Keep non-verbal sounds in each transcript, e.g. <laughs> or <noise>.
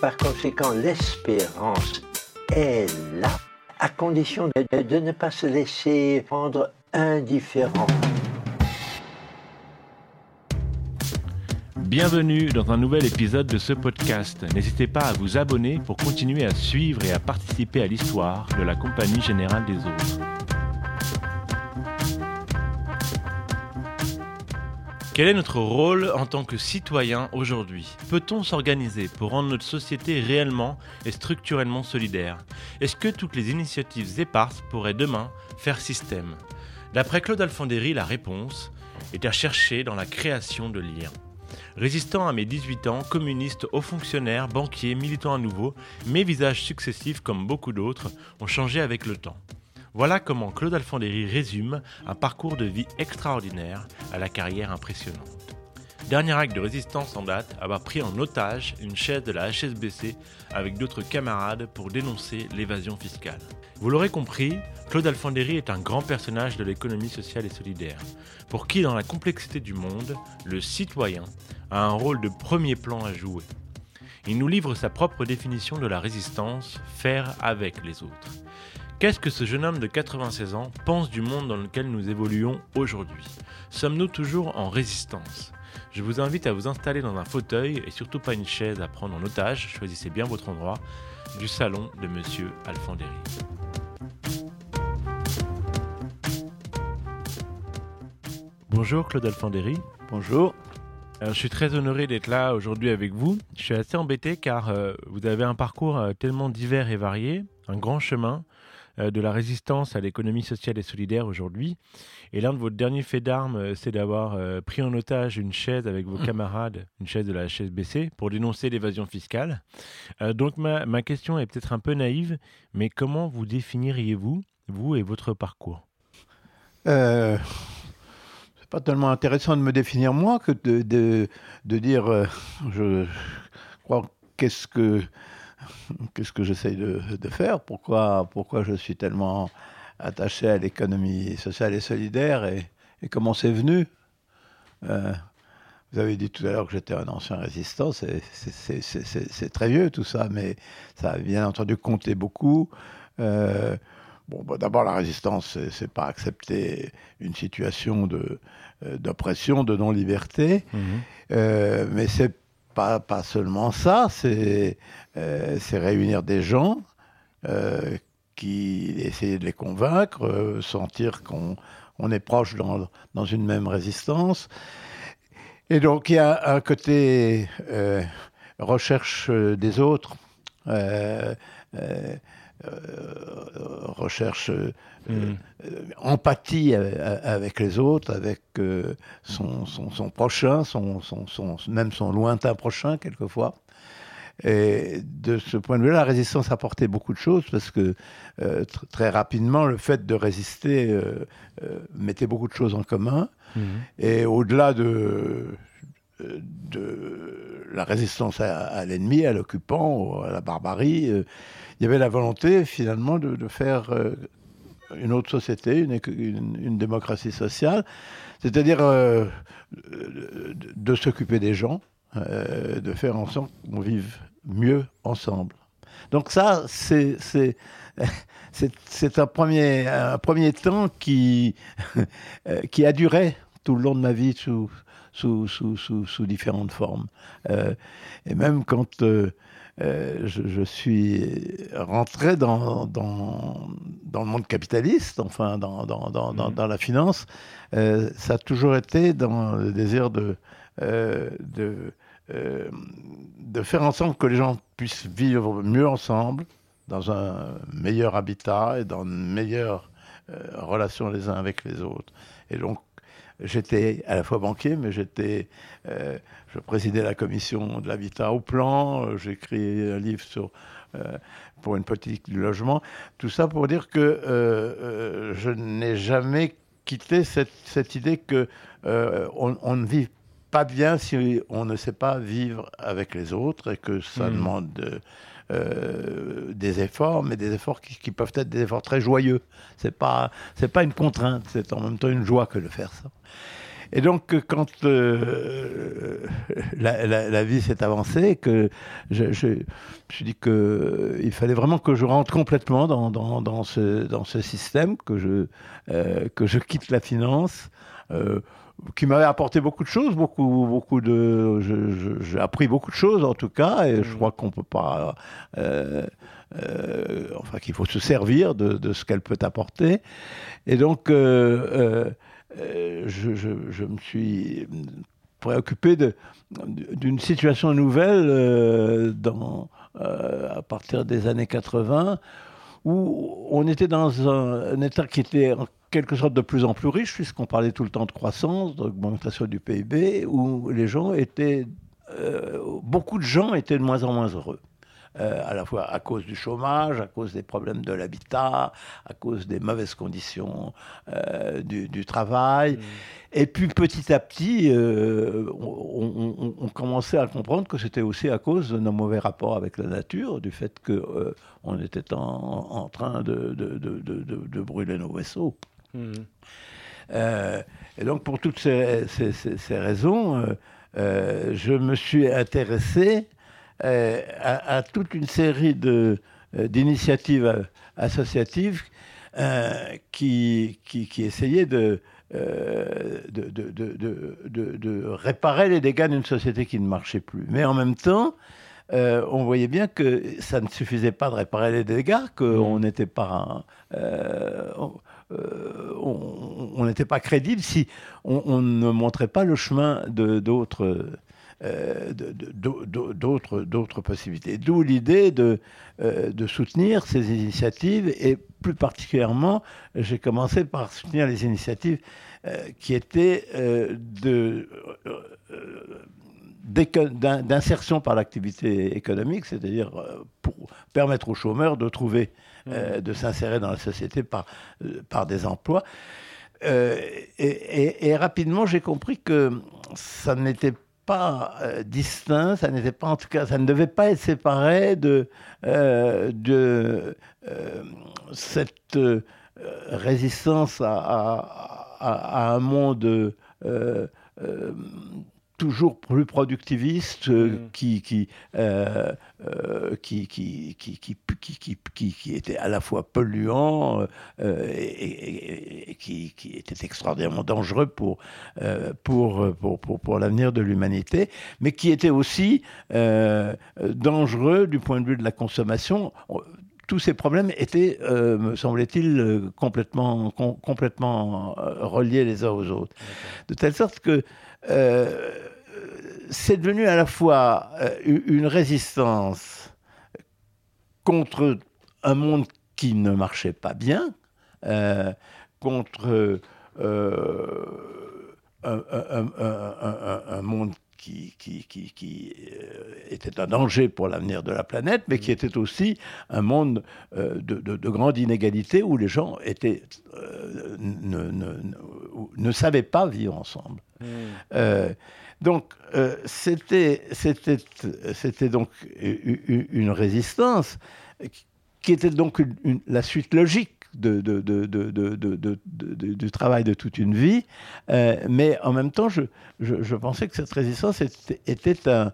Par conséquent, l'espérance est là, à condition de, ne pas se laisser rendre indifférent. Bienvenue dans un nouvel épisode de ce podcast. N'hésitez pas à vous abonner pour continuer à suivre et à participer à l'histoire de la Compagnie Générale des Autres. Quel est notre rôle en tant que citoyen aujourd'hui? Peut-on s'organiser pour rendre notre société réellement et structurellement solidaire? Est-ce que toutes les initiatives éparses pourraient demain faire système? D'après Claude Alfandéry, la réponse est à chercher dans la création de liens. Résistant à mes 18 ans, communiste, haut fonctionnaire, banquier, militant à nouveau, mes visages successifs, comme beaucoup d'autres, ont changé avec le temps. Voilà comment Claude Alfandéry résume un parcours de vie extraordinaire à la carrière impressionnante. Dernier acte de résistance en date, avoir pris en otage une chaise de la HSBC avec d'autres camarades pour dénoncer l'évasion fiscale. Vous l'aurez compris, Claude Alfandéry est un grand personnage de l'économie sociale et solidaire, pour qui dans la complexité du monde, le citoyen a un rôle de premier plan à jouer. Il nous livre sa propre définition de la résistance, faire avec les autres. Qu'est-ce que ce jeune homme de 96 ans pense du monde dans lequel nous évoluons aujourd'hui? Sommes-nous toujours en résistance? Je vous invite à vous installer dans un fauteuil et surtout pas une chaise à prendre en otage, choisissez bien votre endroit, du salon de Monsieur Alfandéry. Bonjour Claude Alfandéry. Bonjour. Alors, je suis très honoré d'être là aujourd'hui avec vous. Je suis assez embêté car euh, vous avez un parcours euh, tellement divers et varié, un grand chemin euh, de la résistance à l'économie sociale et solidaire aujourd'hui. Et l'un de vos derniers faits d'armes, euh, c'est d'avoir euh, pris en otage une chaise avec vos camarades, une chaise de la HSBC, pour dénoncer l'évasion fiscale. Euh, donc ma, ma question est peut-être un peu naïve, mais comment vous définiriez-vous, vous et votre parcours? Euh, c'est pas tellement intéressant de me définir moi que de, de, de dire, euh, je crois, qu'est-ce que <laughs> qu'est-ce que j'essaye de, de faire, pourquoi, pourquoi je suis tellement attaché à l'économie sociale et solidaire et, et comment c'est venu? Euh, vous avez dit tout à l'heure que j'étais un ancien résistant, c'est- très vieux tout ça, mais ça a bien entendu compté beaucoup. Euh, Bon, bah, d'abord, la résistance, c'est- pas accepter une situation de, euh, d'oppression, de non-liberté, Euh, mais c'est pas, pas seulement ça, c'est, euh, réunir des gens, euh, qui essayer de les convaincre, euh, sentir qu'on on est proche dans, dans une même résistance. Et donc, il y a un côté euh, recherche des autres. Euh, recherche euh, Mhm. euh, empathie avec les autres, avec son, son, son prochain, son, même son lointain prochain quelquefois. Et de ce point de vue-là, la résistance a apporté beaucoup de choses parce que euh, tr- très rapidement, le fait de résister euh, euh, mettait beaucoup de choses en commun. Mhm. Et au-delà de, de la résistance à, l'ennemi, à l'occupant, à la barbarie, euh, il y avait la volonté finalement de, faire euh, une autre société, une, démocratie sociale, c'est-à-dire euh, de, s'occuper des gens, de faire en sorte qu'on vive mieux ensemble. Donc ça, c'est <laughs> un premier, temps qui, <laughs> qui a duré tout le long de ma vie sous, sous, sous, sous différentes formes. Euh, et même quand euh, euh, je, je suis rentré dans, dans, dans le monde capitaliste, enfin dans, dans, dans, dans, Mhm. la finance, ça a toujours été dans le désir de, de, de faire en sorte que les gens puissent vivre mieux ensemble, dans un meilleur habitat et dans une meilleure relation les uns avec les autres. Et donc, j'étais à la fois banquier, mais j'étais, euh, je présidais la commission de l'habitat au plan, j'ai écrit un livre sur, euh, pour une politique du logement. Tout ça pour dire que euh, je n'ai jamais quitté cette, cette idée que on, on ne vit pas bien si on ne sait pas vivre avec les autres et que ça Mhm. demande euh, des efforts, mais des efforts qui, peuvent être des efforts très joyeux. C'est pas pas une contrainte, c'est en même temps une joie que de faire ça. Et donc quand euh, la, vie s'est avancée, que je, je, me suis dit que euh, il fallait vraiment que je rentre complètement dans, dans, ce, dans ce système, que je, euh, que je quitte la finance. Qui m'avait apporté beaucoup de choses, beaucoup, beaucoup de, j'ai appris beaucoup de choses en tout cas, et je crois qu'on peut pas, euh, euh, enfin qu'il faut se servir de, de ce qu'elle peut apporter. Et donc, euh, je, je- je me suis préoccupé d'une situation nouvelle dans, à partir des années 80, où on était dans un, état qui était en quelque sorte de plus en plus riche, puisqu'on parlait tout le temps de croissance, d'augmentation du PIB, où les gens étaient, euh, beaucoup de gens étaient de moins en moins heureux. Euh, à la fois à cause du chômage, à cause des problèmes de l'habitat, à cause des mauvaises conditions euh, du, du travail. Et puis petit à petit, euh, on, on- on commençait à comprendre que c'était aussi à cause de nos mauvais rapports avec la nature, du fait que euh, on était en, en train de, de- de- de- de- de brûler nos vaisseaux. Euh, et donc, pour toutes ces, ces- ces- ces raisons, je me suis intéressé à, à toute une série euh, d'initiatives euh, associatives euh, qui, qui, qui essayaient de, euh, de, de- de- réparer les dégâts d'une société qui ne marchait plus. Mais en même temps, euh, on voyait bien que ça ne suffisait pas de réparer les dégâts, qu'on n'était pas... euh, euh, on n'était pas crédible si on, on ne montrait pas le chemin de d'autres euh, d'autres possibilités. D'où l'idée de, euh, de soutenir ces initiatives et plus particulièrement, j'ai commencé par soutenir les initiatives euh, qui étaient de d'insertion par l'activité économique, c'est-à-dire pour permettre aux chômeurs de trouver, euh, de s'insérer dans la société par, par des emplois. Euh, et, et- et rapidement, j'ai compris que ça n'était pas euh, distinct, ça n'était pas, en tout cas, ça ne devait pas être séparé de, euh, de euh, cette euh, résistance à, à- à- un monde euh, euh, toujours plus productiviste qui, qui, était à la fois polluant euh, et, qui, était extraordinairement dangereux pour, euh, pour, pour, pour, pour l'avenir de l'humanité, mais qui était aussi euh, dangereux du point de vue de la consommation. On- tous ces problèmes étaient, euh, me semblait-il, euh, complètement, com- complètement reliés les uns aux autres. De telle sorte que euh, c'est devenu à la fois euh, une résistance contre un monde qui ne marchait pas bien, euh, contre euh, un, un- un- un- un- un monde qui, qui, qui- qui, euh, était un danger pour l'avenir de la planète, mais qui était aussi un monde euh, de, de- de grande inégalité où les gens étaient, euh, ne, ne- ne- ne savaient pas vivre ensemble. Euh, donc, euh, c'était, donc une résistance qui était donc la suite logique de, de- de- du travail de toute une vie. Euh, mais en même temps, je, je- je pensais que cette résistance était, était un,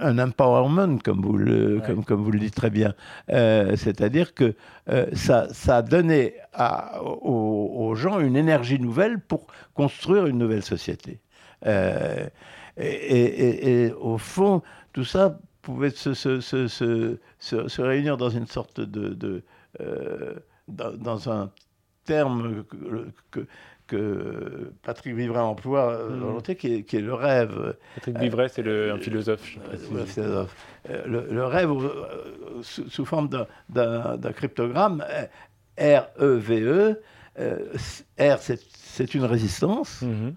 un empowerment, comme vous le, Ouais. comme, comme vous le dites très bien. Euh, c'est-à-dire que euh, ça, ça a donné à- aux, aux gens une énergie nouvelle pour construire une nouvelle société. Euh, et, et- et- au fond, tout ça pouvait se, se- se- se- réunir dans une sorte de... de, euh, dans, un terme que, que- que Patrick Vivray emploie euh, Mhm. volontiers, qui est, qui est le rêve. Patrick Vivray, c'est le- un philosophe. je Euh, philosophe. Euh, le, le rêve euh, sous, sous forme d'un- cryptogramme, euh, R-E-V-E, euh, R, c'est- c'est une résistance, Mhm.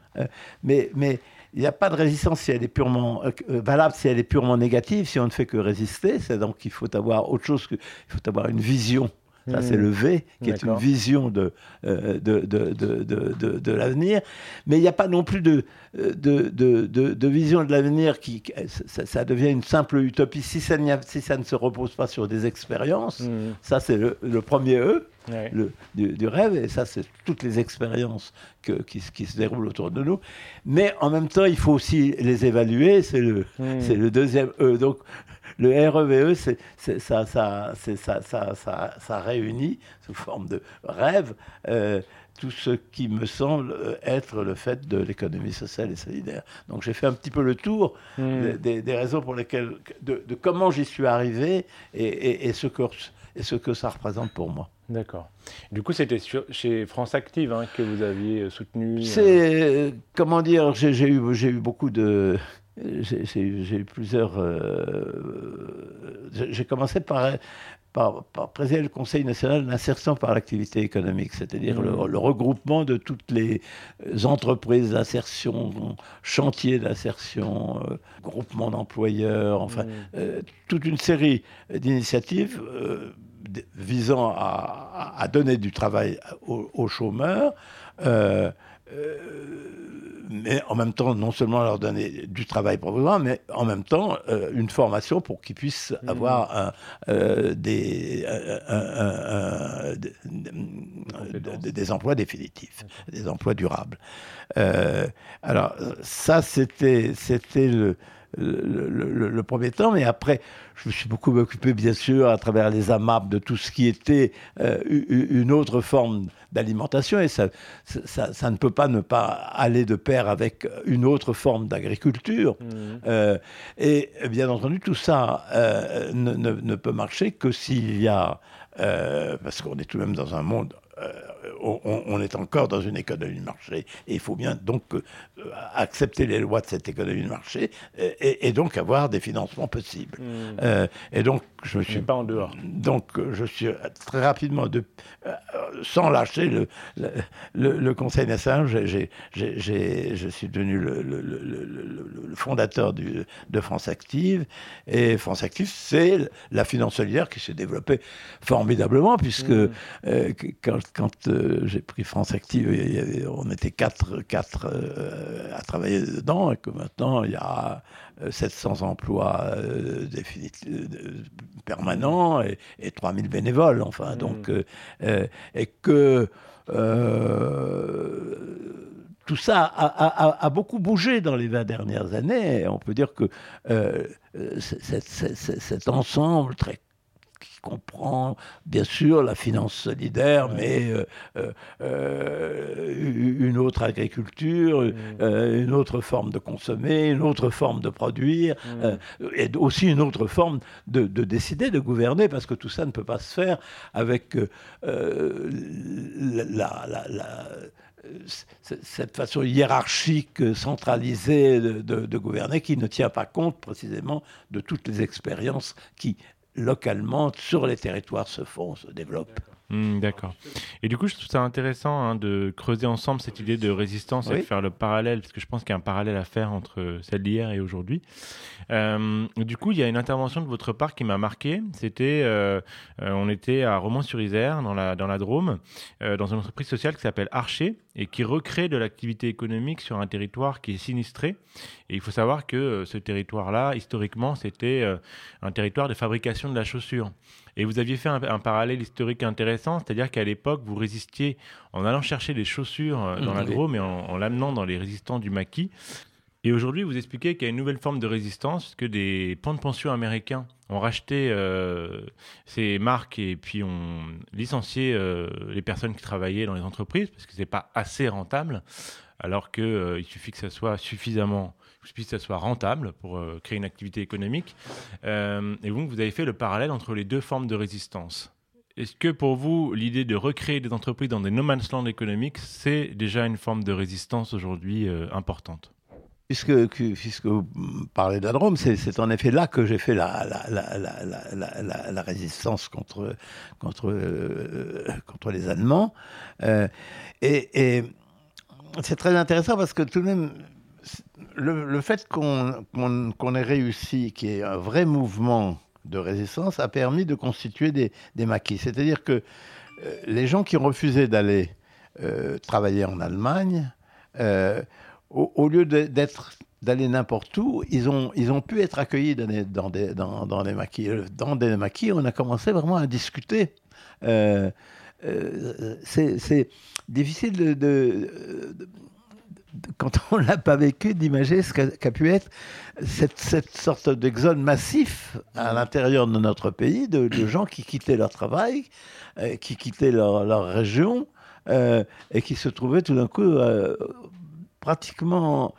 mais, mais il n'y a pas de résistance si elle est purement euh, euh, valable, si elle est purement négative, si on ne fait que résister. C'est donc qu'il faut avoir autre chose que. Il faut avoir une vision. Ça, c'est Mhm. le V, qui est une vision de, euh, de, de, de, de, l'avenir. Mais il n'y a pas non plus de, euh, de, de, de, de vision de l'avenir qui. qui- Ça, devient une simple utopie si ça, ne se repose pas sur des expériences. Mhm. Ça, c'est le premier E Ouais. le- du, du rêve, et ça, c'est toutes les expériences que- qui, se- qui se déroulent autour de nous. Mais en même temps, il faut aussi les évaluer, c'est le, c'est le deuxième E. Donc, le REVE, c'est, c'est- ça, ça, c'est- ça, ça, ça, ça réunit sous forme de rêve euh, tout ce qui me semble être le fait de l'économie sociale et solidaire. Donc, j'ai fait un petit peu le tour Mhm. des, des- des raisons pour lesquelles, de, de comment j'y suis arrivé et, et- et ce que, et ce que ça représente pour moi. D'accord. Du coup, c'était chez France Active hein, que vous aviez euh, soutenu. euh, C'est, euh, comment dire, j'ai eu, j'ai eu beaucoup de... J'ai eu plusieurs... euh, j'ai commencé par, par, par présider le Conseil national d'insertion par l'activité économique, c'est-à-dire Mmh. le, le regroupement de toutes les euh, entreprises d'insertion, chantiers d'insertion, euh, groupements d'employeurs, enfin, Mhm. euh, toute une série d'initiatives euh, visant à, donner du travail aux, aux chômeurs, euh, mais en même temps, non seulement leur donner du travail provisoire, mais en même temps euh, une formation pour qu'ils puissent Mhm. avoir un, euh, des, un- un- un- un- des- des- des emplois définitifs, des emplois durables. Euh, alors, ça, c'était c'était le, le, le- le premier temps, mais après, je me suis beaucoup occupé, bien sûr, à travers les AMAP, de tout ce qui était euh, une autre forme d'alimentation, et ça, ça, ça ne peut pas ne pas aller de pair avec une autre forme d'agriculture. Mhm. Euh, et bien entendu, tout ça euh, ne, ne- ne peut marcher que s'il y a, parce qu'on est tout de même dans un monde, on, on est encore dans une économie de marché, et il faut bien donc euh, accepter les lois de cette économie de marché, et, et- donc avoir des financements possibles. Euh, et donc, je me Mais suis pas en dehors. donc, euh, je suis euh, très rapidement, de, euh, sans lâcher le, le, le- le Conseil national, j'ai- je suis devenu le, fondateur du- de France Active. Et France Active, c'est la finance solidaire qui s'est développée formidablement, puisque euh, que- quand, quand, euh, j'ai pris France Active, on était quatre, quatre euh, à travailler dedans, et que maintenant, il y a euh, 700 emplois euh, définitifs, euh, permanents et, et 3000 bénévoles, enfin. Mm. Donc, et que tout ça a, a- a- a beaucoup bougé dans les 20 dernières années. On peut dire que euh, cet ensemble très qui comprend bien sûr la finance solidaire, mais euh, euh, euh, une autre agriculture, euh, une autre forme de consommer, une autre forme de produire, et aussi une autre forme de, de décider, de gouverner, parce que tout ça ne peut pas se faire avec la, la- la- c- cette façon hiérarchique, centralisée de, de- de gouverner qui ne tient pas compte précisément de toutes les expériences qui localement sur les territoires se font, se développent. Hmm, D'accord. Et du coup, je trouve ça intéressant hein, de creuser ensemble cette idée de résistance et de faire le parallèle, parce que je pense qu'il y a un parallèle à faire entre celle d'hier et aujourd'hui. Euh, du coup, il y a une intervention de votre part qui m'a marqué. C'était, euh, euh, on était à Romans-sur-Isère, dans la, dans la Drôme, dans une entreprise sociale qui s'appelle Archer et qui recrée de l'activité économique sur un territoire qui est sinistré. Et il faut savoir que ce territoire-là, historiquement, c'était un territoire de fabrication de la chaussure. Et vous aviez fait un, un parallèle historique intéressant, c'est-à-dire qu'à l'époque, vous résistiez en allant chercher des chaussures euh, dans Mmh, la oui. Drôme et en, en l'amenant dans les résistants du maquis. Et aujourd'hui, vous expliquez qu'il y a une nouvelle forme de résistance, que des plans de pension américains ont racheté euh, ces marques et puis ont licencié euh, les personnes qui travaillaient dans les entreprises parce que c'est pas assez rentable, alors qu'il il suffit que ça soit suffisamment, que ça soit rentable pour euh, créer une activité économique. Euh, et donc, vous avez fait le parallèle entre les deux formes de résistance. Est-ce que pour vous, l'idée de recréer des entreprises dans des no man's land économiques, c'est déjà une forme de résistance aujourd'hui euh, importante? Puisque, puisque vous parlez de la Drôme, c'est en effet là que j'ai fait la, la, la, la, résistance contre, contre, contre les Allemands. Et c'est très intéressant parce que tout de même, le, fait qu'on ait réussi, qu'il y ait un vrai mouvement de résistance, a permis de constituer des, maquis. C'est-à-dire que euh, les gens qui refusaient d'aller euh, travailler en Allemagne, euh, au, lieu d'être d'aller n'importe où, ils ont, pu être accueillis dans des, maquis. Dans des maquis, on a commencé vraiment à discuter. c'est difficile de, quand on l'a pas vécu, d'imaginer ce qu'a pu être cette, cette sorte d'exode massif à l'intérieur de notre pays de, gens qui quittaient leur travail, euh, qui quittaient leur, leur région euh, et qui se trouvaient tout d'un coup euh, pratiquement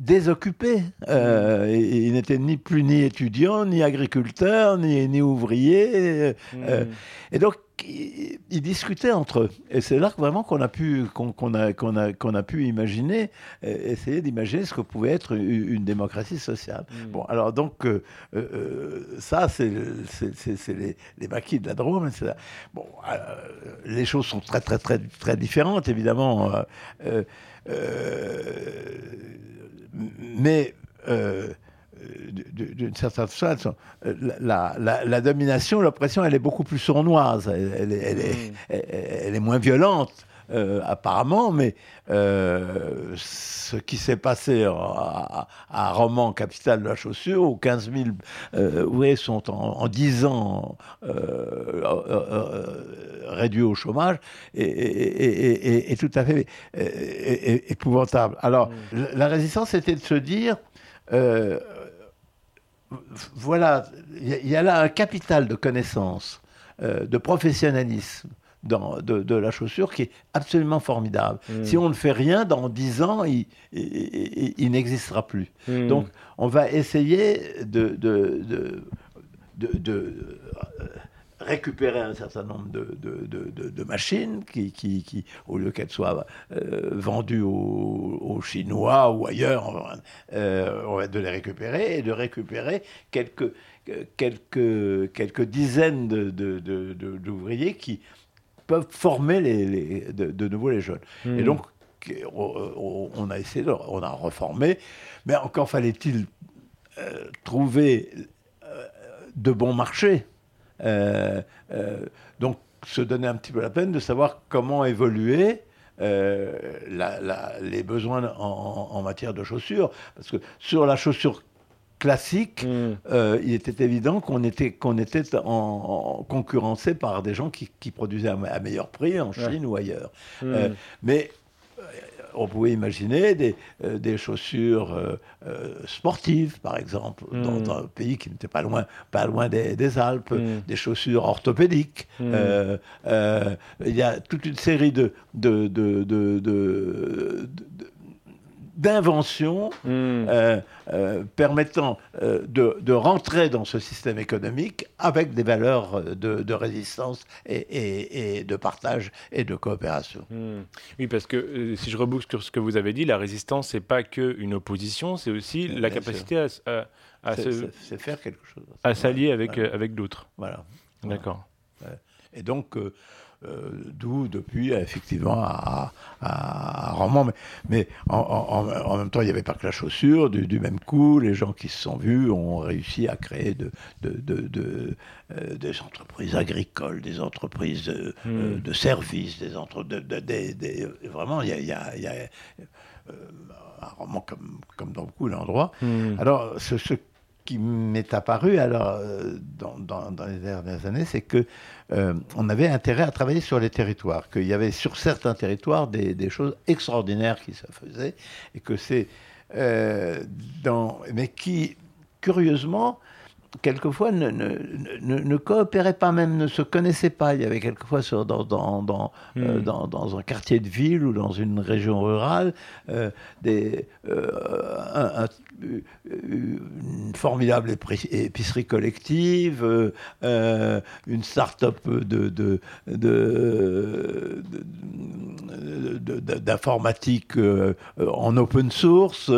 désoccupés. Euh, il n'était ni plus ni étudiant, ni agriculteur, ni, ni ouvrier. Euh, hmm. et donc, ils discutaient entre eux. Et c'est là vraiment qu'on a pu, qu'on, a, qu'on a, qu'on a pu imaginer, euh, essayer d'imaginer ce que pouvait être une, démocratie sociale. Hmm. Bon, alors donc, ça, c'est, les, les, maquis de la Drôme. Bon, les choses sont très, très, très, très différentes, évidemment mais euh, d'une certaine façon, la, la, domination, l'oppression, elle est beaucoup plus sournoise, elle, elle, est, elle est, moins violente. Euh, apparemment, mais euh, ce qui s'est passé à, à, Romans, capitale de la chaussure, où 15 000 ouvriers sont en, 10 ans réduits au chômage, est, tout à fait épouvantable. Alors, mm. la résistance, c'était de se dire, euh, voilà, il y, a là un capital de connaissances, euh, de professionnalisme, dans, de, la chaussure qui est absolument formidable. Hmm. Si on ne fait rien, dans dix ans, il, il, n'existera plus. Hmm. Donc, on va essayer de, de, de récupérer un certain nombre de, de, machines qui, qui, au lieu qu'elles soient euh, vendues aux, Chinois ou ailleurs, euh, on va de les récupérer et de récupérer quelques, quelques, quelques dizaines d'ouvriers qui peuvent former les, de, nouveau les jeunes. Et hmm. donc, on, a essayé, on a reformé, mais encore fallait-il euh, trouver de bons marchés. Euh, euh, donc, se donner un petit peu la peine de savoir comment évoluer euh, les besoins en, matière de chaussures. Parce que sur la chaussure classique, mm. il était évident qu'on était, qu'on était en, concurrencé par des gens qui, produisaient à, meilleur prix en Chine ou ailleurs. Mm. mais on pouvait imaginer des, euh, des chaussures euh, euh, sportives, par exemple, dans, hmm. un pays qui n'était pas loin, pas loin des, Alpes, hmm. des chaussures orthopédiques. Hmm. il y a toute une série de, de, de, de d'invention hmm. euh, euh, permettant euh, de, rentrer dans ce système économique avec des valeurs de, résistance et, de partage et de coopération. Hmm. Oui, parce que si je reboucle sur ce que vous avez dit, la résistance, c'est pas qu'une opposition, c'est aussi la capacité à, à, se, faire quelque chose. À s'allier avec, avec d'autres. Voilà. D'accord. Et donc, euh, d'où depuis effectivement à, à, Romans. Mais, mais en, même temps, il n'y avait pas que la chaussure. Du, même coup, les gens qui se sont vus ont réussi à créer de, de, euh, des entreprises agricoles, des entreprises de, hmm. services, des entreprises. vraiment, il y a, y a, euh, un comme, comme dans beaucoup d'endroits. Hmm. Alors, ce, ce qui m'est apparu alors dans, dans, dans, les dernières années, c'est que euh, on avait intérêt à travailler sur les territoires, qu'il y avait sur certains territoires des, choses extraordinaires qui se faisaient, et que c'est euh, dans, mais qui curieusement quelquefois ne, ne, ne, ne, coopéraient pas même, ne se connaissaient pas. Il y avait quelquefois sur, dans, dans, dans, euh, Hmm. dans, dans un quartier de ville ou dans une région rurale euh, des, euh, un- un- une formidable épicerie collective, une start-up de, de, de- de- de- de- d'informatique en open source,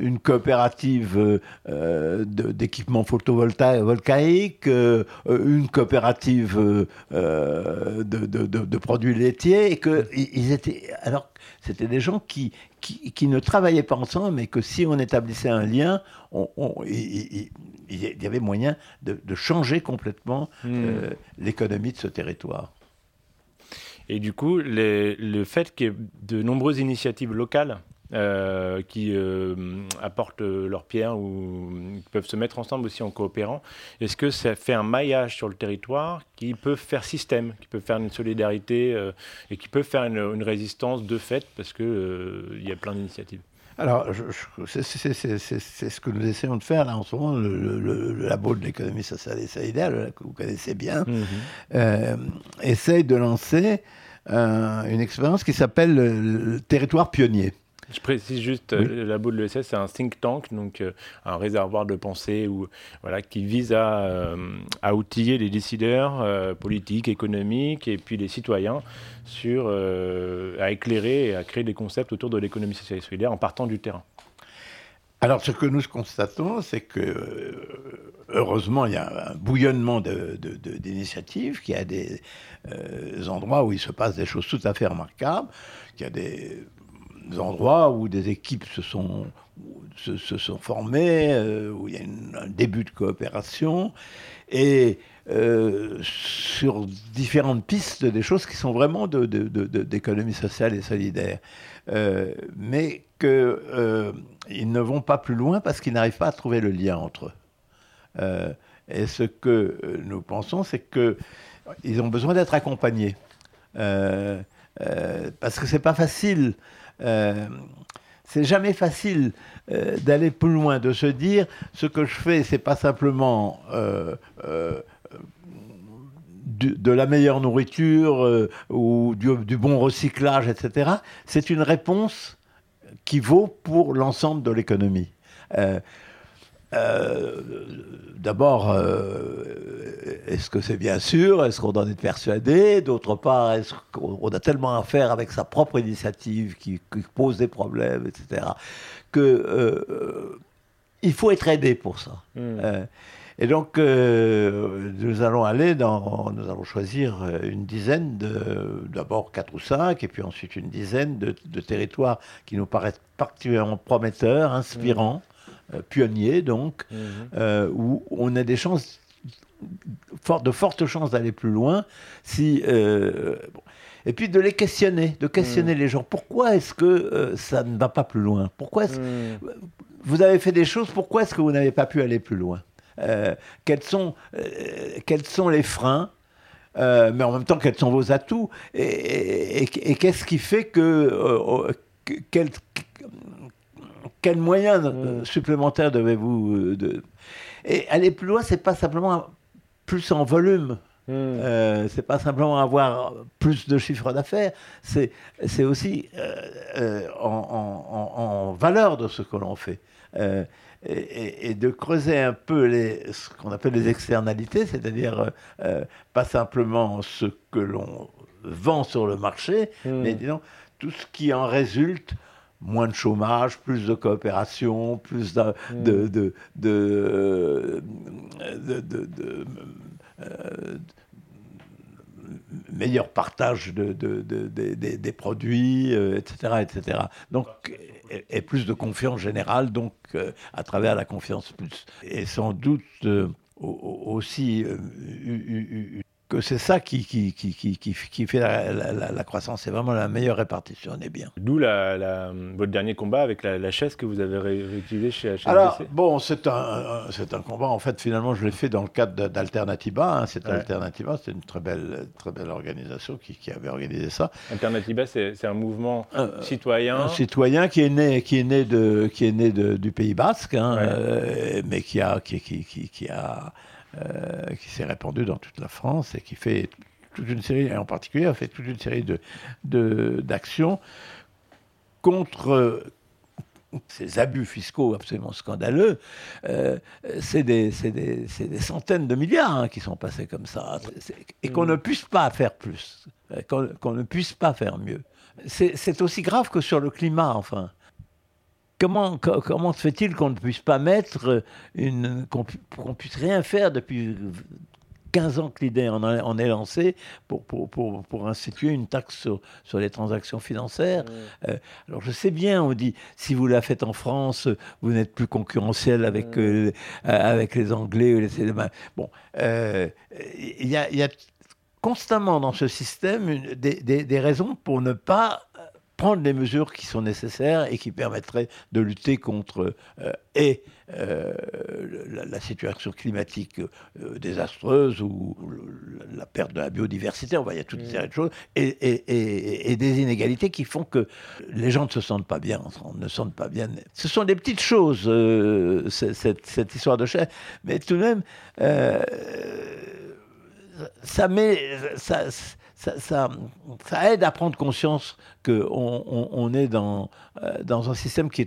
euh, euh, euh, euh, une coopérative euh, de- d'équipements photovoltaïques, euh, une coopérative euh, euh, de, de- de- de produits laitiers, et que ils étaient alors c'était des gens qui, qui, qui ne travaillaient pas ensemble, mais que si on établissait un lien, on- on- il, il- il- il y avait moyen de, de changer complètement Hmm. euh, l'économie de ce territoire. Et du coup, les- le fait qu'il y ait de nombreuses initiatives locales euh, qui euh, apportent euh, leur pierre ou qui peuvent se mettre ensemble aussi en coopérant, est-ce que ça fait un maillage sur le territoire qui peut faire système, qui peut faire une solidarité euh, et qui peut faire une, une résistance de fait parce que euh, il y a plein d'initiatives? Alors, c'est- ce que nous essayons de faire là en ce moment, le, le- labo de l'économie sociale et solidaire, que vous connaissez bien, euh, essaye de lancer euh, une expérience qui s'appelle le, le territoire pionnier. Je précise juste, Oui. euh, le labo de l'ESS, c'est un think tank, donc euh, un réservoir de pensée où, voilà, qui vise à, euh, à outiller les décideurs politiques, économiques et puis les citoyens sur, à éclairer et à créer des concepts autour de l'économie sociale et solidaire en partant du terrain. Alors, ce que nous constatons, c'est que, heureusement, il y a un bouillonnement d'initiatives, qu'il y a des euh, endroits où il se passe des choses tout à fait remarquables, qu'il y a des endroits où des équipes se sont, se, sont formées, euh, où il y a un début de coopération, et euh, sur différentes pistes, des choses qui sont vraiment d'économie sociale et solidaire. Euh, mais qu'ils ne vont pas plus loin parce qu'ils n'arrivent pas à trouver le lien entre eux. Et ce que nous pensons, c'est qu'ils ont besoin d'être accompagnés. Parce que c'est pas facile. Euh, c'est jamais facile euh, d'aller plus loin, de se dire ce que je fais, c'est pas simplement euh, de la meilleure nourriture ou du bon recyclage, etc. C'est une réponse qui vaut pour l'ensemble de l'économie. Euh, D'abord, euh, est-ce que c'est bien sûr? Est-ce qu'on en est persuadé? D'autre part, est-ce qu'on a tellement à faire avec sa propre initiative qui, qui pose des problèmes, etc., que euh, il faut être aidé pour ça. Euh, et donc, nous allons aller dans, nous allons choisir une dizaine de, d'abord quatre ou cinq, et puis ensuite une dizaine de, de territoires qui nous paraissent particulièrement prometteurs, inspirants, euh, pionniers donc, euh, où on a des chances, de fortes chances d'aller plus loin, si euh, bon. et puis de les questionner, de questionner les gens. Pourquoi est-ce que euh, ça ne va pas plus loin? Pourquoi est-ce vous avez fait des choses, pourquoi est-ce que vous n'avez pas pu aller plus loin? Euh, quels, sont, euh, quels sont les freins? Euh, mais en même temps, quels sont vos atouts? Et, et- et- et qu'est-ce qui fait que... euh, euh, que- quel, quels moyens euh, supplémentaires devez-vous... euh, de... Et aller plus loin, c'est pas simplement plus en volume. Euh, c'est pas simplement avoir plus de chiffre d'affaires, c'est c'est aussi euh, euh, en, en- en- valeur de ce que l'on fait. Et, et- et de creuser un peu les, ce qu'on appelle les externalités, c'est-à-dire pas simplement ce que l'on vend sur le marché, mais disons tout ce qui en résulte moins de chômage, plus de coopération, plus de, de, de, de, de- euh, meilleur partage de, de- de- de- de- des produits, euh, etc., etc. Donc, et, et plus de confiance générale, donc euh, à travers la confiance plus. Et sans doute au- au- aussi que c'est ça qui, qui, qui, qui, qui, qui fait la, la- la- la croissance. C'est vraiment la meilleure répartition des biens. D'où la, votre dernier combat avec la, chaise que vous avez ré- réutilisée chez HSBC. Alors, bon, c'est un, c'est combat. En fait, finalement, je l'ai fait dans le cadre d'Alternativa. hein. Cette Ouais. Alternativa, c'est une très belle, très belle organisation qui, avait organisé ça. Alternativa, c'est c'est un mouvement Euh, citoyen. Un citoyen qui est né, qui est né, de, qui est né de- du Pays Basque, hein, Ouais. euh, mais qui, a, qui a, euh, qui s'est répandu dans toute la France et qui fait toute une série, et en particulier, a fait toute une série de, de- d'actions contre ces abus fiscaux absolument scandaleux. Euh, c'est, des, centaines de milliards hein, qui sont passés comme ça, et qu'on ne puisse pas faire plus, euh, qu'on, ne puisse pas faire mieux. C'est aussi grave que sur le climat, enfin. Comment, co- comment se fait-il qu'on ne puisse pas mettre une. qu'on, pu- qu'on puisse rien faire depuis 15 ans que l'idée en, est lancée pour, pour, pour, pour instituer une taxe sur, sur les transactions financières Mmh. alors je sais bien, on dit, si vous la faites en France, vous n'êtes plus concurrentiel avec, Mm. euh, euh, avec les Anglais. ou les- Bon, euh, il y, a, y a constamment dans ce système une- des, des- des raisons pour ne pas euh, prendre les mesures qui sont nécessaires et qui permettraient de lutter contre euh, et euh, la, la situation climatique euh, désastreuse ou le- la perte de la biodiversité, on va, il y a toute une Mm. série de choses, et, et- et- et des inégalités qui font que les gens ne se sentent pas bien, ne se sentent pas bien. Ce sont des petites choses, cette, cette histoire de chair, mais tout de même, ça, met, ça, ça, ça- aide à prendre conscience qu'on on, est dans, euh, un système qui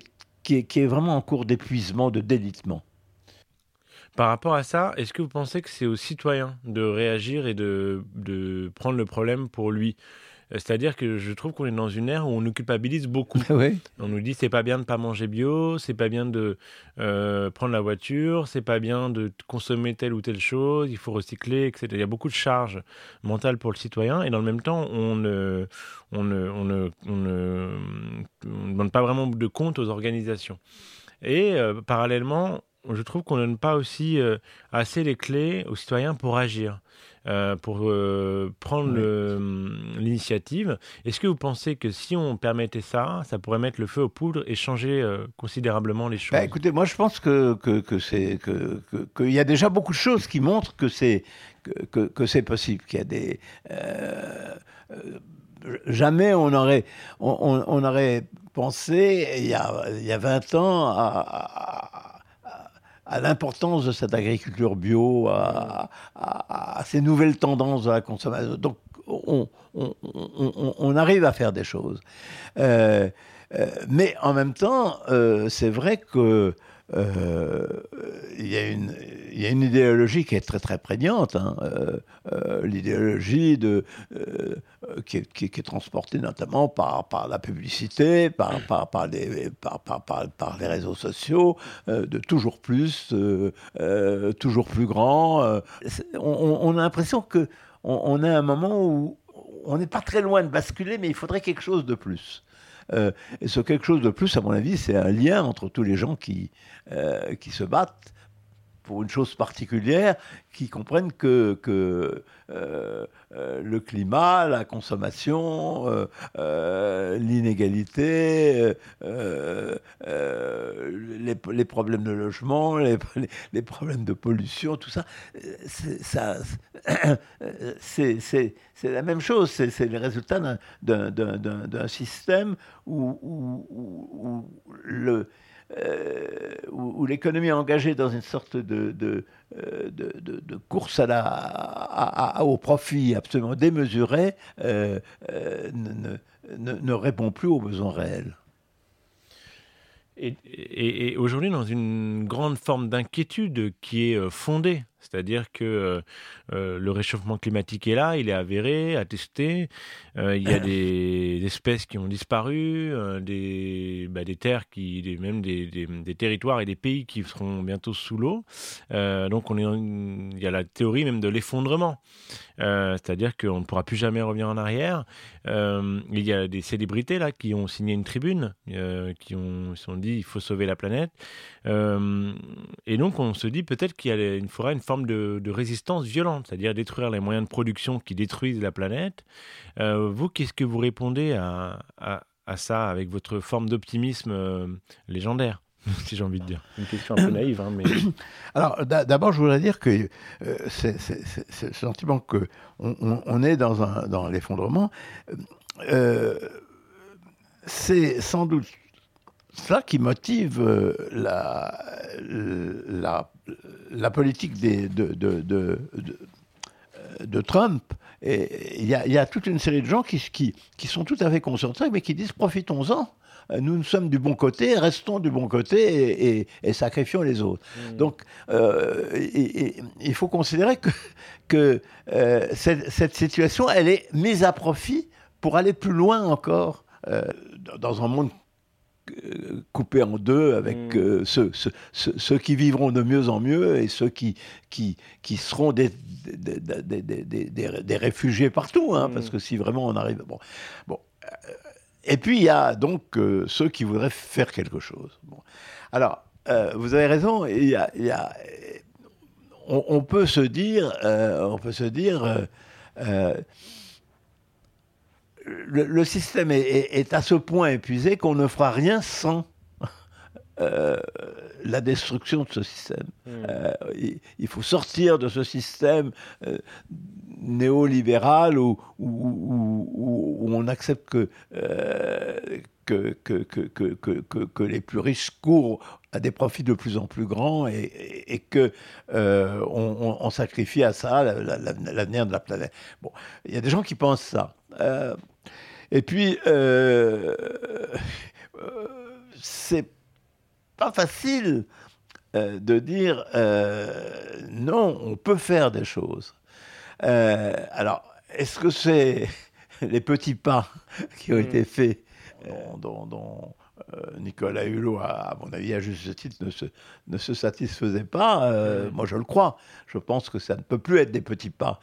est, vraiment en cours d'épuisement, de délitement. Par rapport à ça, est-ce que vous pensez que c'est aux citoyens de réagir et de, prendre le problème pour lui? C'est-à-dire que je trouve qu'on est dans une ère où on nous culpabilise beaucoup. <laughs> On nous dit c'est pas bien de pas manger bio, c'est pas bien de euh, prendre la voiture, c'est pas bien de consommer telle ou telle chose, il faut recycler, etc. Il y a beaucoup de charges mentales pour le citoyen et dans le même temps on ne, on ne, on ne, on ne, on ne demande pas vraiment de compte aux organisations. Et euh, parallèlement, je trouve qu'on ne donne pas aussi euh, assez les clés aux citoyens pour agir. Euh, pour euh, prendre Oui. le- l'initiative. Est-ce que vous pensez que si on permettait ça, ça pourrait mettre le feu aux poudres et changer euh, considérablement les choses? Bah, écoutez, moi je pense que que, que c'est que que- qu'il y a déjà beaucoup de choses qui montrent que c'est que, que, que c'est possible, qu'il y a des jamais on aurait on, on- on aurait pensé il y a il y a 20 ans à, à- à- l'importance de cette agriculture bio, à, ces nouvelles tendances de la consommation. Donc, on, arrive à faire des choses. Euh, euh, mais en même temps, euh, c'est vrai que euh, il il y a une idéologie qui est très très prégnante, hein, euh, euh, l'idéologie de euh, euh, qui, est, qui est- qui est transportée notamment par, par la publicité, par, par, par, les, par, réseaux sociaux, euh, de toujours plus, euh, euh, toujours plus grand. euh. On, a l'impression que on, à un moment où on n'est pas très loin de basculer, mais il faudrait quelque chose de plus. Euh, et ce quelque chose de plus, à mon avis, c'est un lien entre tous les gens qui, euh, qui se battent pour une chose particulière, qui comprennent que, que euh, euh, le climat, la consommation, euh, l'inégalité, les, les problèmes de logement, <laughs> les, les- problèmes de pollution, tout ça, c'est <coughs> la même chose, c'est le résultat d'un système où, où- où- où le, euh, où, l'économie est engagée dans une sorte de, de, euh, de, course à la, à- au profit absolument démesuré, euh, ne, ne- répond plus aux besoins réels. Et, aujourd'hui, dans une grande forme d'inquiétude qui est fondée, c'est-à-dire que euh, euh, le réchauffement climatique est là, il est avéré, attesté, euh, il y a <laughs> des espèces qui ont disparu, euh, des, bah, des terres, qui, des- même des, des- territoires et des pays qui seront bientôt sous l'eau. Donc on est il y a la théorie même de l'effondrement, c'est-à-dire qu'on ne pourra plus jamais revenir en arrière. Il y a des célébrités là qui ont signé une tribune, qui ont, se sont dit il faut sauver la planète. Et donc on se dit peut-être qu'il y a une, faudra une forme forme de, de résistance violente, c'est-à-dire détruire les moyens de production qui détruisent la planète. Euh, vous, qu'est-ce que vous répondez à, à- à ça avec votre forme d'optimisme euh, légendaire, <laughs> si j'ai envie de dire? Une question un peu naïve, hein, mais <coughs> Alors, d'a- d'abord, je voudrais dire que euh, c'est le sentiment que on, on- on est dans, un, dans l'effondrement. euh, c'est sans doute cela qui motive euh, la, la, la politique des, de, de, de, de- de Trump. Il y, a- il y a toute une série de gens qui, qui, qui sont tout à fait concentrés, mais qui disent profitons-en. Nous, nous sommes du bon côté, restons du bon côté et, et- et sacrifions les autres. Donc, euh, et- il faut considérer que, que euh, cette, cette situation, elle est mise à profit pour aller plus loin encore euh, dans- un monde coupé en deux avec Mm. euh, ceux, ceux- ceux- ceux qui vivront de mieux en mieux et ceux qui, qui, qui seront des, des, des- des- réfugiés partout, hein, Mm. parce que si vraiment on arrive... Bon, bon, euh, et puis il y a donc euh, ceux qui voudraient faire quelque chose. Bon. Alors, euh, vous avez raison, il y a, il y a- on, on peut se dire, on peut se dire, le, le système est, est- est à ce point épuisé qu'on ne fera rien sans <laughs> euh, la destruction de ce système. Euh, il, il faut sortir de ce système euh, néolibéral où, où, où- où- où on accepte que, que, que, que, que, que- que- que les plus riches courent à des profits de plus en plus grands et, et, et que euh, on, sacrifie à ça la- la- la- l'avenir de la planète. Bon, il y a des gens qui pensent ça. Euh, et puis, euh, euh, c'est pas facile euh, de dire non, on peut faire des choses. Alors, est-ce que c'est <laughs> les petits pas <laughs> qui ont Mm. été faits dont, dont- dont, Nicolas Hulot, à, mon avis, à juste titre, ne se, ne se satisfaisait pas Euh, Mm. Moi, je le crois. Je pense que ça ne peut plus être des petits pas.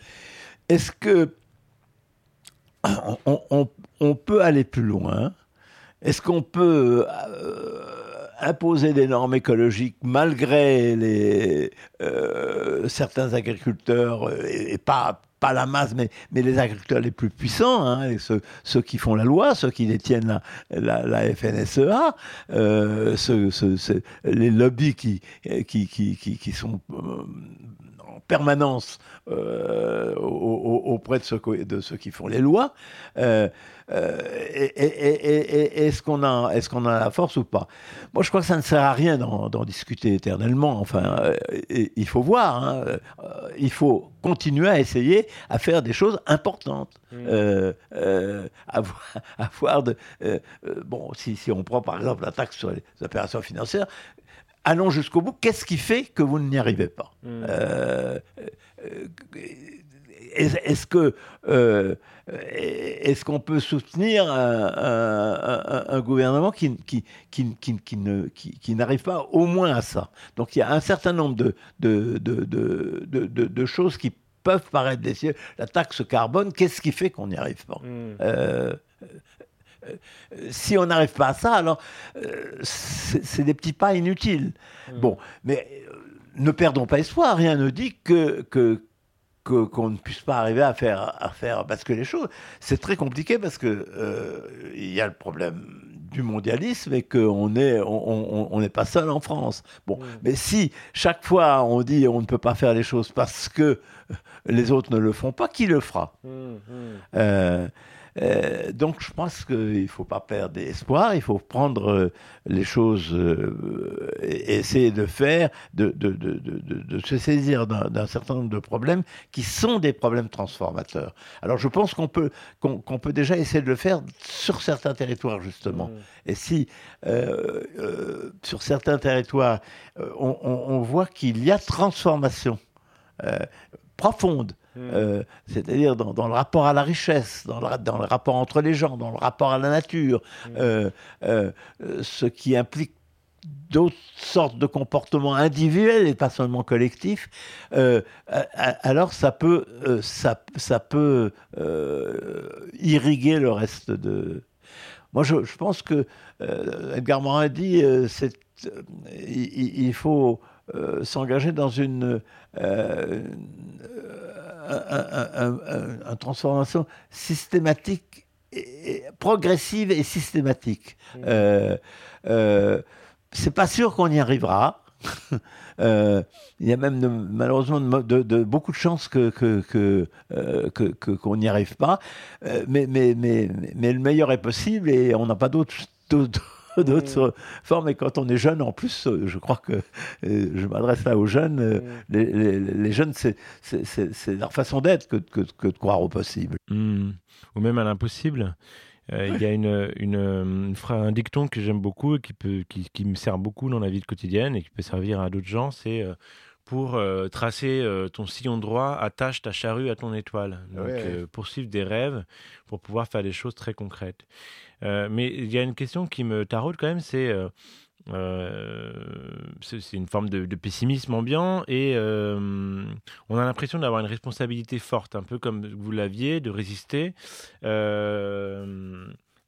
Est-ce que <clears throat> on, on- on- peut aller plus loin. Est-ce qu'on peut euh, imposer des normes écologiques malgré les, euh, certains agriculteurs, euh, et, pas, la masse, mais, mais les agriculteurs les plus puissants, hein, ceux, qui font la loi, ceux qui détiennent la, la, FNSEA, ceux- les lobbies qui, sont en permanence euh, au- au- auprès de ceux, co- de ceux qui font les lois. Euh, euh, Est-ce qu'on a, qu'on a la force ou pas? Moi, je crois que ça ne sert à rien d'en discuter éternellement. Enfin, il faut voir. hein, il faut continuer à essayer à faire des choses importantes. Euh, euh, avoir, avoir de, euh, bon, si, si on prend par exemple la taxe sur les opérations financières, allons jusqu'au bout. Qu'est-ce qui fait que vous n'y arrivez pas Euh, euh, est-ce que euh, est-ce qu'on peut soutenir un, un- un- un gouvernement qui, qui, qui, qui, qui ne- qui- qui n'arrive pas au moins à ça? Donc il y a un certain nombre de, de, de, de, choses qui peuvent paraître des cieux. La taxe carbone, qu'est-ce qui fait qu'on n'y arrive pas? Euh, si on n'arrive pas à ça, alors euh, c'est des petits pas inutiles. Bon, mais euh, ne perdons pas espoir. Rien ne dit que que que- qu'on ne puisse pas arriver à faire à faire basculer les choses. C'est très compliqué parce que euh, il y a le problème du mondialisme et qu'on est on on- on n'est pas seul en France. Bon, mais si chaque fois on dit on ne peut pas faire les choses parce que les autres ne le font pas, qui le fera? Euh, euh, donc je pense qu'il ne faut pas perdre espoir, il faut prendre euh, les choses euh, et essayer de faire, de, de, de, de, de- de se saisir d'un certain nombre de problèmes qui sont des problèmes transformateurs. Alors je pense qu'on peut, qu'on peut déjà essayer de le faire sur certains territoires justement. Et si euh, sur certains territoires on, on- on voit qu'il y a transformation euh, profonde, euh, c'est-à-dire dans, dans le rapport à la richesse, dans le, ra- dans le rapport entre les gens, dans le rapport à la nature, euh, euh, euh, ce qui implique d'autres sortes de comportements individuels et pas seulement collectifs, alors ça peut, ça, ça peut irriguer le reste de... Moi, je, je pense que Edgar Morin dit, c'est, il, faut s'engager dans une, euh, un- un- un- un transformation systématique, et, progressive et systématique. Euh, euh, c'est pas sûr qu'on y arrivera. <laughs> Euh, il y a même de- malheureusement de, mo- de- de- beaucoup de chances que, que, que, euh, que- qu'on n'y arrive pas. Euh, mais, mais, mais, mais le meilleur est possible et on n'a pas d'autres, <laughs> d'autres, d'autres formes. Et quand on est jeune, en plus, euh, je crois que euh, je m'adresse là aux jeunes. euh, les, les- les jeunes, c'est, leur façon d'être que, que, que de croire au possible. Hmm. Ou même à l'impossible. Euh, Il y a une, une, un dicton que j'aime beaucoup et qui, peut, qui, qui me sert beaucoup dans la vie quotidienne et qui peut servir à d'autres gens. C'est euh, pour euh, tracer euh, ton sillon droit, attache ta charrue à ton étoile. Donc, Ouais. euh, poursuivre des rêves pour pouvoir faire des choses très concrètes. Mais il y a une question qui me taraude quand même, c'est c'est une forme de, de pessimisme ambiant et on a l'impression d'avoir une responsabilité forte, un peu comme vous l'aviez, de résister,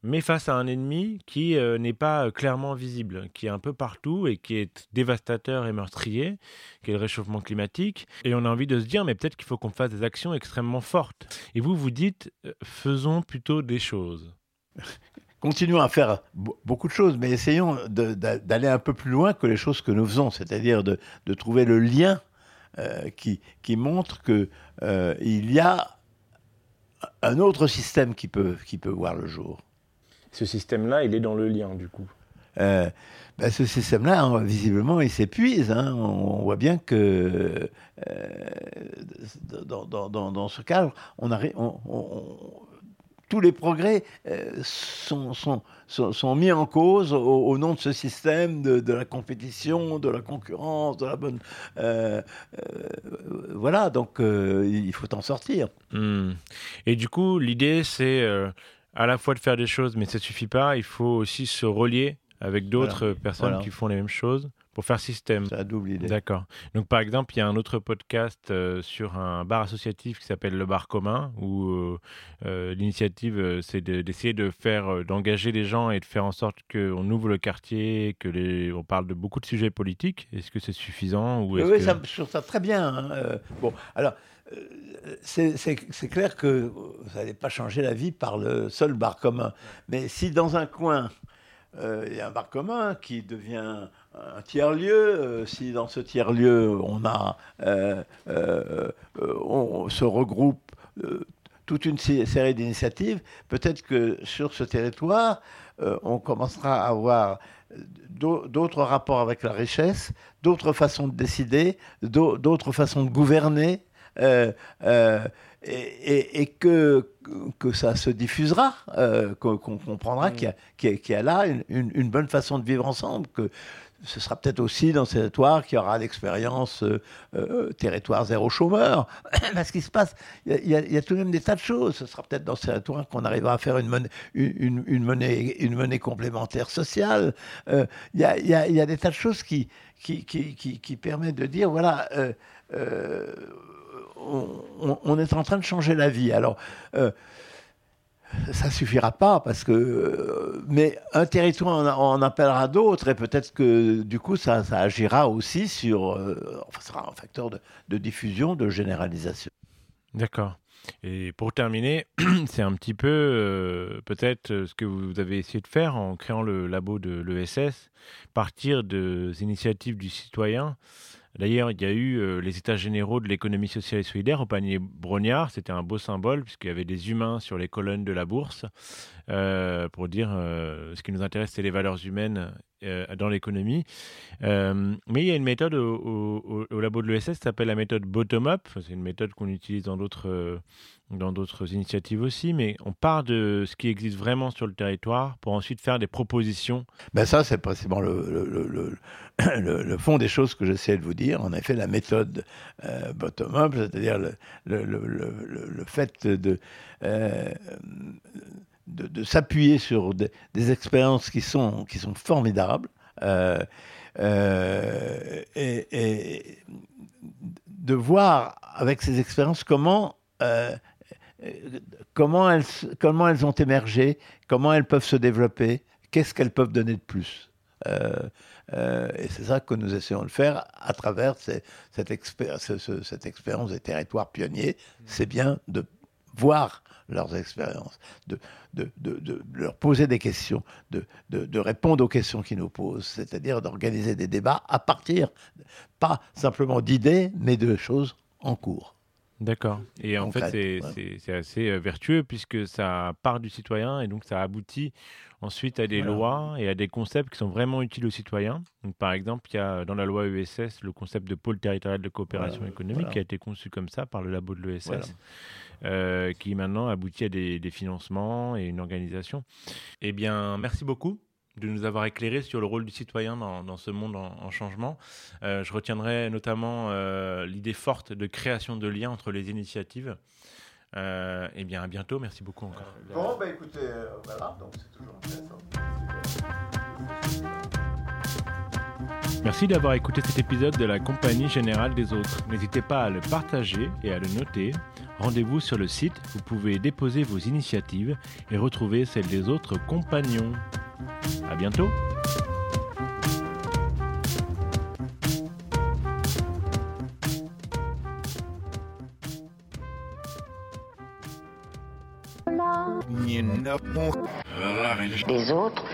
mais face à un ennemi qui euh, n'est pas clairement visible, qui est un peu partout et qui est dévastateur et meurtrier, qui est le réchauffement climatique. Et on a envie de se dire, mais peut-être qu'il faut qu'on fasse des actions extrêmement fortes. Et vous, vous dites, euh, faisons plutôt des choses. <laughs> Continuons à faire be- beaucoup de choses, mais essayons d'aller un peu plus loin que les choses que nous faisons, c'est-à-dire de, trouver le lien euh, qui, montre qu'il y a un autre système qui peut voir le jour. Ce système-là, il est dans le lien, du coup. Euh, ben, ce système-là, hein, visiblement, il s'épuise. hein. On, on voit bien que euh, dans, dans- dans- dans ce cadre, on arri- on- on- tous les progrès euh, sont, sont- sont- sont mis en cause au, au nom de ce système de, de la compétition, de la concurrence, de la bonne. euh, euh, voilà, donc euh, il faut en sortir. Hmm. Et du coup, l'idée, c'est euh, à la fois de faire des choses, mais ça suffit pas. Il faut aussi se relier avec d'autres Voilà. personnes Voilà. qui font les mêmes choses pour faire système. La double idée. D'accord. Donc, par exemple, il y a un autre podcast euh, sur un bar associatif qui s'appelle Le Bar Commun, où euh, euh, l'initiative, c'est de- d'essayer de faire, d'engager les gens et de faire en sorte qu'on ouvre le quartier, que les, on parle de beaucoup de sujets politiques. Est-ce que c'est suffisant ou Oui, que- ça, je trouve ça très bien. hein. Euh, bon, alors, c'est clair que vous n'allez pas changer la vie par le seul bar commun. Mais si dans un coin, euh, il y a un bar commun qui devient un tiers-lieu, euh, si dans ce tiers-lieu, on a, euh, on se regroupe toute une sé- série d'initiatives, peut-être que sur ce territoire, on commencera à avoir d'au- d'autres rapports avec la richesse, d'autres façons de décider, d'au- d'autres façons de gouverner, euh, euh, et, et- et que, que ça se diffusera, euh, qu'on comprendra qu'il y, a- qu'il y a- qu'il y a là une, une- une bonne façon de vivre ensemble, que ce sera peut-être aussi dans ces territoires qu'il y aura l'expérience euh, euh, territoire zéro chômeur. <coughs> Parce qu'il se passe, il y, a, y y tout de même des tas de choses. Ce sera peut-être dans ces territoires qu'on arrivera à faire une monnaie, une, une- monnaie, une monnaie complémentaire sociale. Euh, Il y, a, il y a- y a des tas de choses qui, qui, qui, qui- qui permettent de dire, voilà, euh, euh, on, est en train de changer la vie. Alors, euh, ça suffira pas parce que, euh, mais un territoire en, en appellera d'autres et peut-être que du coup ça, agira aussi sur, euh, enfin, sera un facteur de, de diffusion, de généralisation. D'accord. Et pour terminer, <clears throat> c'est un petit peu euh, peut-être euh, ce que vous avez essayé de faire en créant le labo de l'ESS, partir des initiatives du citoyen. D'ailleurs, il y a eu euh, les états généraux de l'économie sociale et solidaire au panier Brognard. C'était un beau symbole puisqu'il y avait des humains sur les colonnes de la bourse euh, pour dire euh, ce qui nous intéresse, c'est les valeurs humaines dans l'économie. Euh, mais il y a une méthode au, labo de l'ESS qui s'appelle la méthode bottom-up. C'est une méthode qu'on utilise dans d'autres euh, dans d'autres initiatives aussi, mais on part de ce qui existe vraiment sur le territoire pour ensuite faire des propositions. Ben ça, c'est précisément le, <clears throat> fond des choses que j'essaie de vous dire. En effet, la méthode euh, bottom-up, c'est-à-dire le, fait de, euh, de, de s'appuyer sur des, des expériences qui sont, qui sont formidables euh, euh, et, et de voir avec ces expériences comment, euh, comment, elles, comment elles ont émergé, comment elles peuvent se développer, qu'est-ce qu'elles peuvent donner de plus. Euh, et c'est ça que nous essayons de faire à travers ces- cette, expé- ce- ce- cette expérience des territoires pionniers. C'est bien de voir leurs expériences, de, de, de- de leur poser des questions, de, de- de répondre aux questions qu'ils nous posent, c'est-à-dire d'organiser des débats à partir, pas simplement d'idées, mais de choses en cours. D'accord. Et en fait, c'est ouais. assez euh, vertueux puisque ça part du citoyen et donc ça aboutit ensuite à des Voilà. lois et à des concepts qui sont vraiment utiles aux citoyens. Donc, par exemple, il y a dans la loi ESS le concept de pôle territorial de coopération Voilà, économique voilà. qui a été conçu comme ça par le labo de l'ESS. Euh, qui maintenant aboutit à des, des financements et une organisation. Eh bien, merci beaucoup de nous avoir éclairé sur le rôle du citoyen dans, dans ce monde en, en changement. Euh, je retiendrai notamment euh, l'idée forte de création de liens entre les initiatives. Euh, eh bien, à bientôt. Merci beaucoup encore. Bon, ben écoutez, voilà, donc c'est toujours intéressant. Merci d'avoir écouté cet épisode de la Compagnie Générale des Autres. N'hésitez pas à le partager et à le noter. Rendez-vous sur le site, vous pouvez déposer vos initiatives et retrouver celles des autres compagnons. À bientôt Les autres